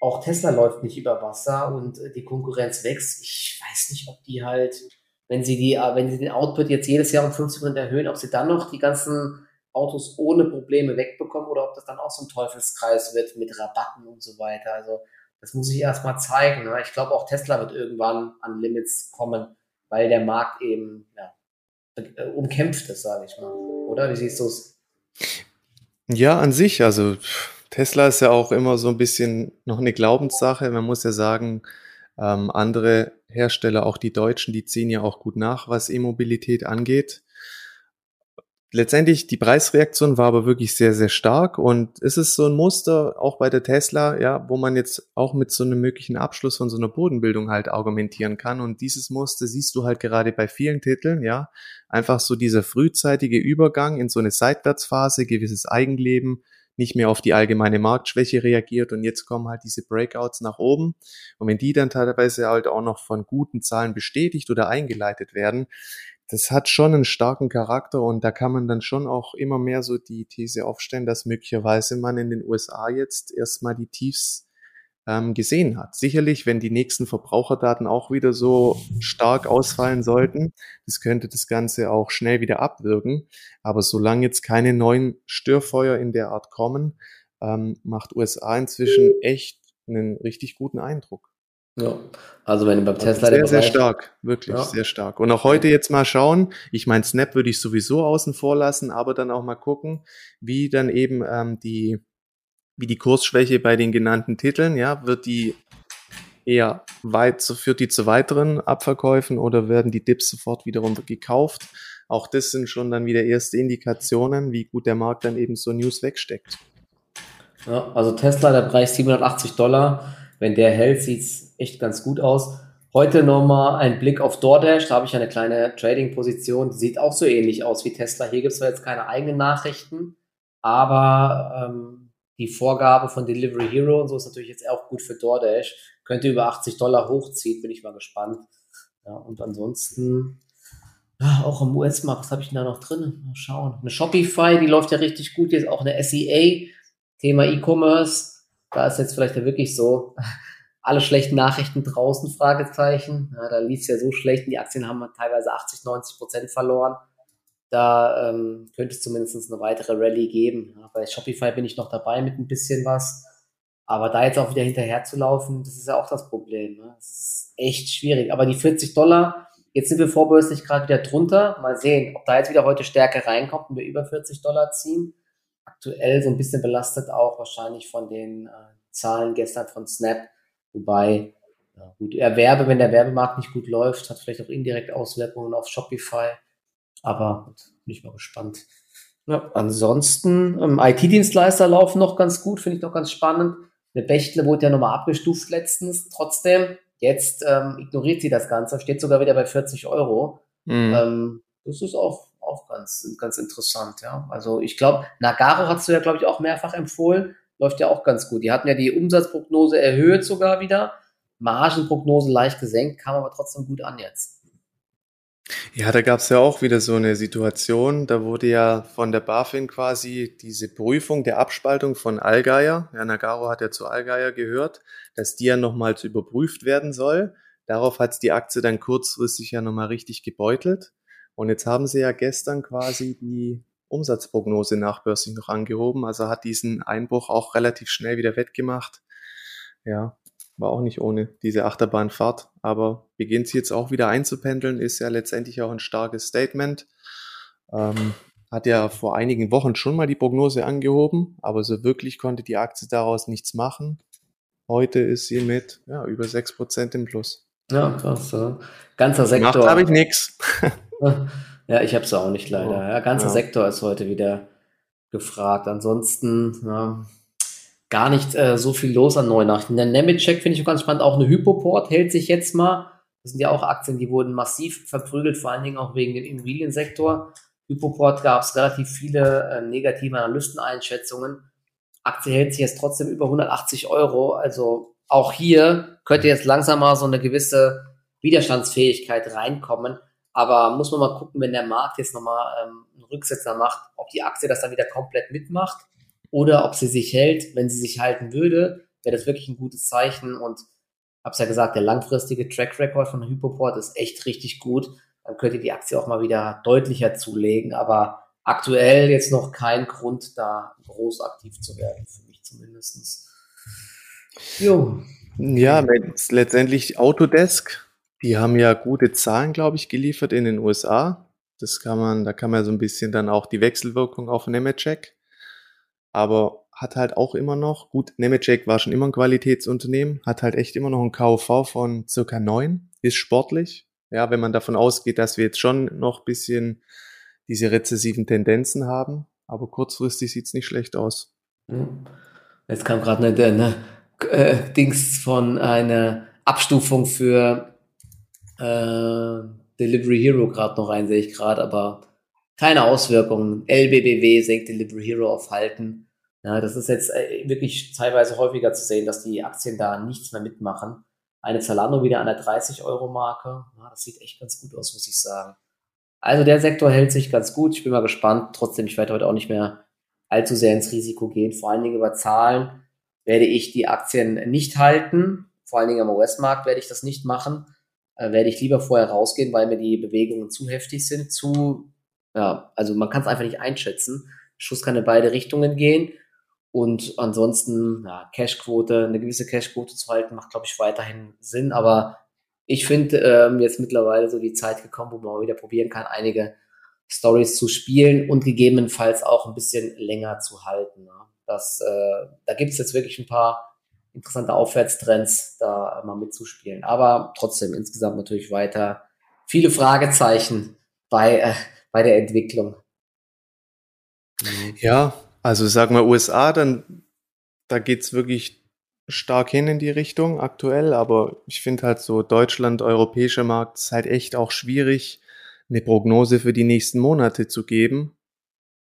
auch Tesla läuft nicht über Wasser und äh, die Konkurrenz wächst. Ich weiß nicht, ob die halt, wenn sie die, äh, wenn sie den Output jetzt jedes Jahr um 50% erhöhen, ob sie dann noch die ganzen Autos ohne Probleme wegbekommen oder ob das dann auch so ein Teufelskreis wird mit Rabatten und so weiter. Also das muss ich erstmal zeigen. Ne? Ich glaube auch Tesla wird irgendwann an Limits kommen, weil der Markt eben ja, äh, umkämpftes, sage ich mal. Oder wie siehst du es? Ja, an sich, also Tesla ist ja auch immer so ein bisschen noch eine Glaubenssache. Man muss ja sagen, ähm, andere Hersteller, auch die Deutschen, die ziehen ja auch gut nach, was E-Mobilität angeht. Letztendlich die Preisreaktion war aber wirklich sehr, sehr stark und es ist so ein Muster auch bei der Tesla, ja, wo man jetzt auch mit so einem möglichen Abschluss von so einer Bodenbildung halt argumentieren kann und dieses Muster siehst du halt gerade bei vielen Titeln, ja, einfach so dieser frühzeitige Übergang in so eine Seitwärtsphase, gewisses Eigenleben, nicht mehr auf die allgemeine Marktschwäche reagiert und jetzt kommen halt diese Breakouts nach oben. Und wenn die dann teilweise halt auch noch von guten Zahlen bestätigt oder eingeleitet werden, das hat schon einen starken Charakter und da kann man dann schon auch immer mehr so die These aufstellen, dass möglicherweise man in den USA jetzt erstmal die Tiefs ähm, gesehen hat. Sicherlich, wenn die nächsten Verbraucherdaten auch wieder so stark ausfallen sollten, das könnte das Ganze auch schnell wieder abwirken. Aber solange jetzt keine neuen Störfeuer in der Art kommen, ähm, macht USA inzwischen echt einen richtig guten Eindruck. Ja, also wenn beim Tesla sehr, sehr stark, wirklich ja. sehr stark. Und auch heute jetzt mal schauen. Ich meine, Snap würde ich sowieso außen vor lassen, aber dann auch mal gucken, wie dann eben ähm, die, wie die Kursschwäche bei den genannten Titeln, ja, wird die eher weit, führt die zu weiteren Abverkäufen oder werden die Dips sofort wiederum gekauft? Auch das sind schon dann wieder erste Indikationen, wie gut der Markt dann eben so News wegsteckt. Ja, also Tesla, der Preis 780 Dollar wenn der hält, sieht's echt ganz gut aus. Heute nochmal ein Blick auf DoorDash. Da habe ich eine kleine Trading-Position. Sieht auch so ähnlich aus wie Tesla. Hier gibt es zwar jetzt keine eigenen Nachrichten, aber ähm, die Vorgabe von Delivery Hero und so ist natürlich jetzt auch gut für DoorDash. Könnte über 80 Dollar hochziehen, bin ich mal gespannt. Ja, und ansonsten, ja, auch im US-Markt, was habe ich denn da noch drin? Mal schauen. Eine Shopify, die läuft ja richtig gut. Jetzt auch eine SEA, Thema E-Commerce. Da ist jetzt vielleicht ja wirklich so, alle schlechten Nachrichten draußen, Fragezeichen. Ja, da lief es ja so schlecht, die Aktien haben teilweise 80, 90 Prozent verloren. Da ähm, könnte es zumindest eine weitere Rallye geben. Ja, bei Shopify bin ich noch dabei mit ein bisschen was. Aber da jetzt auch wieder hinterher zu laufen, das ist ja auch das Problem. Ne? Das ist echt schwierig. Aber die 40 Dollar, jetzt sind wir vorbörslich gerade wieder drunter. Mal sehen, ob da jetzt wieder heute Stärke reinkommt und wir über 40 Dollar ziehen. Aktuell so ein bisschen belastet auch wahrscheinlich von den äh, Zahlen gestern von Snap. Wobei, ja, gut, Erwerbe, wenn der Werbemarkt nicht gut läuft, hat vielleicht auch indirekt Auswirkungen auf Shopify. Aber gut, bin ich mal gespannt. Ja, ansonsten, ähm, IT-Dienstleister laufen noch ganz gut, finde ich noch ganz spannend. Eine Bechtle wurde ja nochmal abgestuft letztens. Trotzdem, jetzt ähm, ignoriert sie das Ganze, steht sogar wieder bei 40 Euro. Mhm. Ähm, das ist auch, auch ganz, ganz interessant, ja. Also ich glaube, Nagaro hast du ja, glaube ich, auch mehrfach empfohlen. Läuft ja auch ganz gut. Die hatten ja die Umsatzprognose erhöht sogar wieder. Margenprognose leicht gesenkt, kam aber trotzdem gut an jetzt. Ja, da gab es ja auch wieder so eine Situation, da wurde ja von der BaFin quasi diese Prüfung der Abspaltung von Allgeier, ja, Nagaro hat ja zu Allgeier gehört, dass die ja nochmals überprüft werden soll. Darauf hat die Aktie dann kurzfristig ja nochmal richtig gebeutelt. Und jetzt haben sie ja gestern quasi die Umsatzprognose nachbörslich noch angehoben, also hat diesen Einbruch auch relativ schnell wieder wettgemacht. Ja, war auch nicht ohne diese Achterbahnfahrt, aber beginnt sie jetzt auch wieder einzupendeln, ist ja letztendlich auch ein starkes Statement. Ähm, hat ja vor einigen Wochen schon mal die Prognose angehoben, aber so wirklich konnte die Aktie daraus nichts machen. Heute ist sie mit ja, über 6% im Plus. Ja, krass. Ja. Ganzer Sektor. Macht habe ich nichts. Ja, ich habe es auch nicht leider. Ja, ganzer ja. Sektor ist heute wieder gefragt. Ansonsten, ja, gar nicht äh, so viel los an Neunachrichten. Der Nemetschek finde ich auch ganz spannend. Auch eine Hypoport hält sich jetzt mal. Das sind ja auch Aktien, die wurden massiv verprügelt, vor allen Dingen auch wegen dem Immobiliensektor. Hypoport gab es relativ viele äh, negative Analysteneinschätzungen. Aktie hält sich jetzt trotzdem über 180 Euro. Also auch hier könnte jetzt langsam mal so eine gewisse Widerstandsfähigkeit reinkommen. Aber muss man mal gucken, wenn der Markt jetzt nochmal ähm, einen Rücksetzer macht, ob die Aktie das dann wieder komplett mitmacht oder ob sie sich hält. Wenn sie sich halten würde, wäre das wirklich ein gutes Zeichen. Und hab's ja gesagt, der langfristige Track Record von Hypoport ist echt richtig gut. Dann könnte die Aktie auch mal wieder deutlicher zulegen. Aber aktuell jetzt noch kein Grund, da groß aktiv zu werden, für mich zumindestens. Jo. Ja, letztendlich Autodesk. Die haben ja gute Zahlen, glaube ich, geliefert in den USA. Das kann man, da kann man so ein bisschen dann auch die Wechselwirkung auf Nemetschek aber hat halt auch immer noch, gut, Nemetschek war schon immer ein Qualitätsunternehmen, hat halt echt immer noch ein KV von circa neun, ist sportlich. Ja, wenn man davon ausgeht, dass wir jetzt schon noch bisschen diese rezessiven Tendenzen haben, aber kurzfristig sieht's nicht schlecht aus. Jetzt kam gerade eine, eine äh, Dings von einer Abstufung für äh, Delivery Hero gerade noch rein, sehe ich gerade, aber keine Auswirkungen. LBBW senkt Delivery Hero auf Halten. Ja, das ist jetzt äh, wirklich teilweise häufiger zu sehen, dass die Aktien da nichts mehr mitmachen. Eine Zalando wieder an der 30-Euro-Marke. Ja, das sieht echt ganz gut aus, muss ich sagen. Also der Sektor hält sich ganz gut. Ich bin mal gespannt. Trotzdem, ich werde heute auch nicht mehr allzu sehr ins Risiko gehen. Vor allen Dingen über Zahlen werde ich die Aktien nicht halten. Vor allen Dingen am US-Markt werde ich das nicht machen. Äh, werde ich lieber vorher rausgehen, weil mir die Bewegungen zu heftig sind, zu ja, also man kann es einfach nicht einschätzen. Schuss kann in beide Richtungen gehen. Und ansonsten, ja, Cashquote, eine gewisse Cashquote zu halten, macht, glaube ich, weiterhin Sinn. Aber ich finde ähm, jetzt mittlerweile so die Zeit gekommen, wo man wieder probieren kann, einige Stories zu spielen und gegebenenfalls auch ein bisschen länger zu halten. Ne? Das, äh, da gibt es jetzt wirklich ein paar interessante Aufwärtstrends, da mal mitzuspielen. Aber trotzdem insgesamt natürlich weiter viele Fragezeichen bei äh, bei der Entwicklung. Ja, also sagen wir USA, dann da geht's wirklich stark hin in die Richtung aktuell, aber ich finde halt so Deutschland, europäischer Markt ist halt echt auch schwierig, eine Prognose für die nächsten Monate zu geben.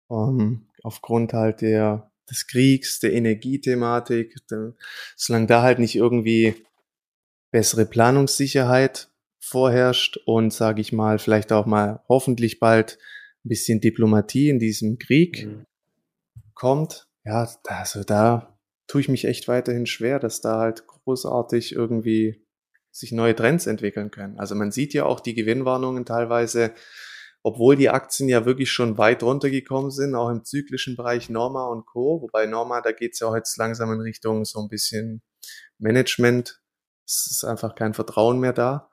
Um, ähm, aufgrund halt der des Kriegs, der Energiethematik, solange da halt nicht irgendwie bessere Planungssicherheit vorherrscht und sage ich mal, vielleicht auch mal hoffentlich bald ein bisschen Diplomatie in diesem Krieg mhm. Kommt, ja, also da tue ich mich echt weiterhin schwer, dass da halt großartig irgendwie sich neue Trends entwickeln können. Also man sieht ja auch die Gewinnwarnungen teilweise, obwohl die Aktien ja wirklich schon weit runtergekommen sind, auch im zyklischen Bereich Norma und Co. Wobei Norma, da geht es ja jetzt langsam in Richtung so ein bisschen Management. Es ist einfach kein Vertrauen mehr da.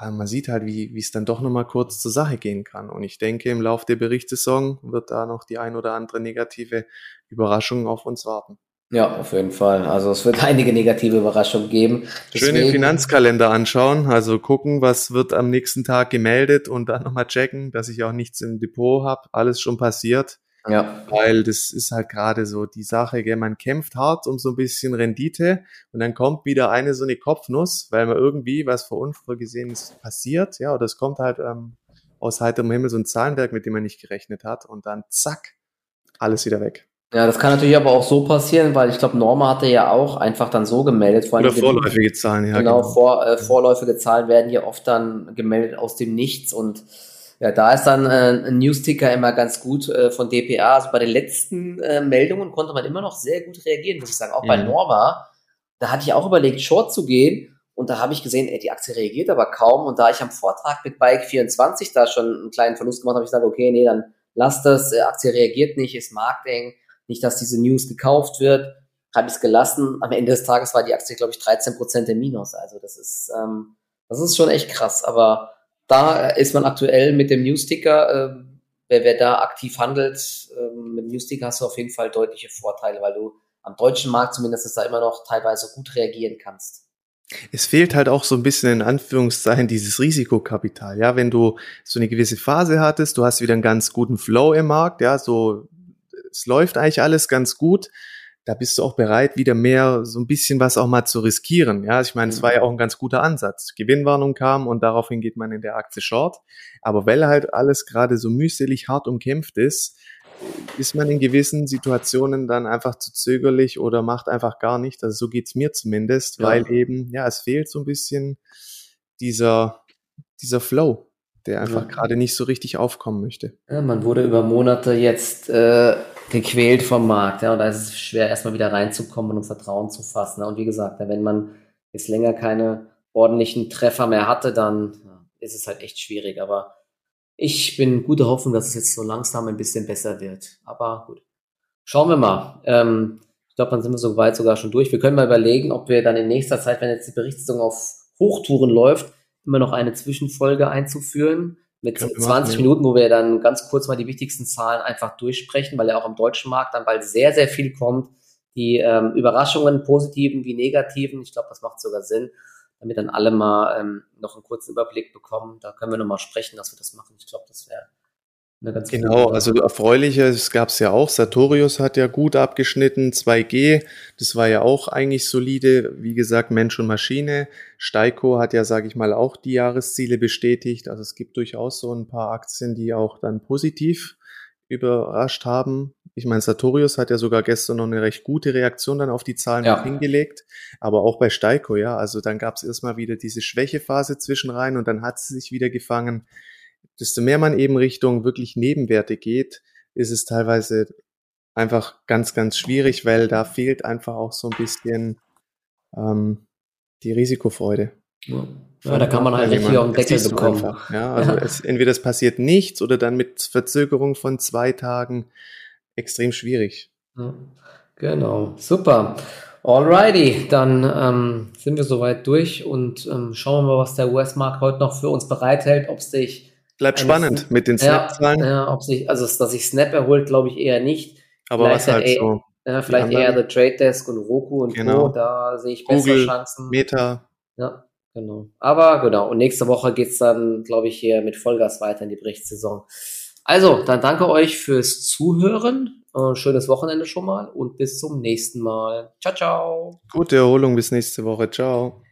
Aber man sieht halt, wie, wie es dann doch nochmal kurz zur Sache gehen kann. Und ich denke, im Laufe der Berichtssaison wird da noch die ein oder andere negative Überraschung auf uns warten. Ja, auf jeden Fall. Also es wird einige negative Überraschungen geben. Deswegen, Schön den Finanzkalender anschauen, also gucken, was wird am nächsten Tag gemeldet und dann nochmal checken, dass ich auch nichts im Depot habe. Alles schon passiert. Ja. Weil das ist halt gerade so die Sache, gell? man kämpft hart um so ein bisschen Rendite und dann kommt wieder eine so eine Kopfnuss, weil man irgendwie was vor Unvorgesehenes passiert, ja, oder es kommt halt ähm, aus heiterem Himmel so ein Zahlenwerk, mit dem man nicht gerechnet hat und dann zack, alles wieder weg. Ja, das kann natürlich aber auch so passieren, weil ich glaube, Norma hatte ja auch einfach dann so gemeldet. Vor Oder vorläufige Zahlen, ja. Genau, genau. Vor, äh, vorläufige Zahlen werden ja oft dann gemeldet aus dem Nichts und ja, da ist dann äh, ein Newsticker immer ganz gut äh, von DPA. Also bei den letzten äh, Meldungen konnte man immer noch sehr gut reagieren, muss ich sagen. Auch mhm. bei Norma, da hatte ich auch überlegt, Short zu gehen. Und da habe ich gesehen, ey, die Aktie reagiert aber kaum. Und da ich am Vortrag mit Bike 24 da schon einen kleinen Verlust gemacht habe, habe ich gesagt, okay, nee, dann lass das, äh, Aktie reagiert nicht, ist markteng nicht, dass diese News gekauft wird, habe ich es gelassen. Am Ende des Tages war die Aktie, glaube ich, 13 Prozent im Minus. Also das ist, ähm, das ist schon echt krass. Aber da ist man aktuell mit dem Newsticker, äh, wer, wer da aktiv handelt, äh, mit dem Newsticker hast du auf jeden Fall deutliche Vorteile, weil du am deutschen Markt zumindest da immer noch teilweise gut reagieren kannst. Es fehlt halt auch so ein bisschen in Anführungszeichen dieses Risikokapital. Ja, wenn du so eine gewisse Phase hattest, du hast wieder einen ganz guten Flow im Markt, ja, so es läuft eigentlich alles ganz gut, da bist du auch bereit, wieder mehr so ein bisschen was auch mal zu riskieren. Ja, ich meine, es war ja mhm. auch ein ganz guter Ansatz. Gewinnwarnung kam und daraufhin geht man in der Aktie short. Aber weil halt alles gerade so mühselig hart umkämpft ist, ist man in gewissen Situationen dann einfach zu zögerlich oder macht einfach gar nicht. Also so geht's mir zumindest, ja. weil eben, ja, es fehlt so ein bisschen dieser, dieser Flow der einfach ja. gerade nicht so richtig aufkommen möchte. Ja, man wurde über Monate jetzt äh, gequält vom Markt, ja, und da ist es schwer, erstmal wieder reinzukommen und Vertrauen zu fassen. Und wie gesagt, wenn man jetzt länger keine ordentlichen Treffer mehr hatte, dann ist es halt echt schwierig. Aber ich bin guter Hoffnung, dass es jetzt so langsam ein bisschen besser wird. Aber gut. Schauen wir mal. Ähm, ich glaube, dann sind wir so weit sogar schon durch. Wir können mal überlegen, ob wir dann in nächster Zeit, wenn jetzt die Berichtssaison auf Hochtouren läuft, immer noch eine Zwischenfolge einzuführen mit 20 machen, Minuten, wo wir dann ganz kurz mal die wichtigsten Zahlen einfach durchsprechen, weil ja auch im deutschen Markt dann bald sehr, sehr viel kommt. Die ähm, Überraschungen, positiven wie negativen, ich glaube, das macht sogar Sinn, damit dann alle mal ähm, noch einen kurzen Überblick bekommen. Da können wir nochmal sprechen, dass wir das machen. Ich glaube, das wäre genau, also erfreuliches gab es ja auch. Sartorius hat ja gut abgeschnitten, 2G, das war ja auch eigentlich solide. Wie gesagt, Mensch und Maschine. Steiko hat ja, sage ich mal, auch die Jahresziele bestätigt. Also es gibt durchaus so ein paar Aktien, die auch dann positiv überrascht haben. Ich meine, Sartorius hat ja sogar gestern noch eine recht gute Reaktion dann auf die Zahlen ja. hingelegt, aber auch bei Steiko, ja. Also dann gab es erstmal wieder diese Schwächephase zwischen rein und dann hat sie sich wieder gefangen desto mehr man eben Richtung wirklich Nebenwerte geht, ist es teilweise einfach ganz, ganz schwierig, weil da fehlt einfach auch so ein bisschen ähm, die Risikofreude. Ja. ja da kann man halt richtig auf den Deckel bekommen. Einfach, ja, also ja. Es, entweder es passiert nichts oder dann mit Verzögerung von zwei Tagen extrem schwierig. Ja. Genau, super. Alrighty, dann ähm, sind wir soweit durch und ähm, schauen wir mal, was der US-Markt heute noch für uns bereithält, ob es sich Bleibt spannend mit den Snap-Zahlen. Ja, ja, ob sich, also dass sich Snap erholt, glaube ich eher nicht. Aber vielleicht was halt so. Ja, vielleicht eher The Trade Desk und Roku und genau. Co. Da sehe ich bessere Google, Chancen. Meta. Ja, genau. Aber genau. Und nächste Woche geht es dann, glaube ich, hier mit Vollgas weiter in die Berichtssaison. Also, dann danke euch fürs Zuhören. Äh, schönes Wochenende schon mal und bis zum nächsten Mal. Ciao, ciao. Gute Erholung bis nächste Woche. Ciao.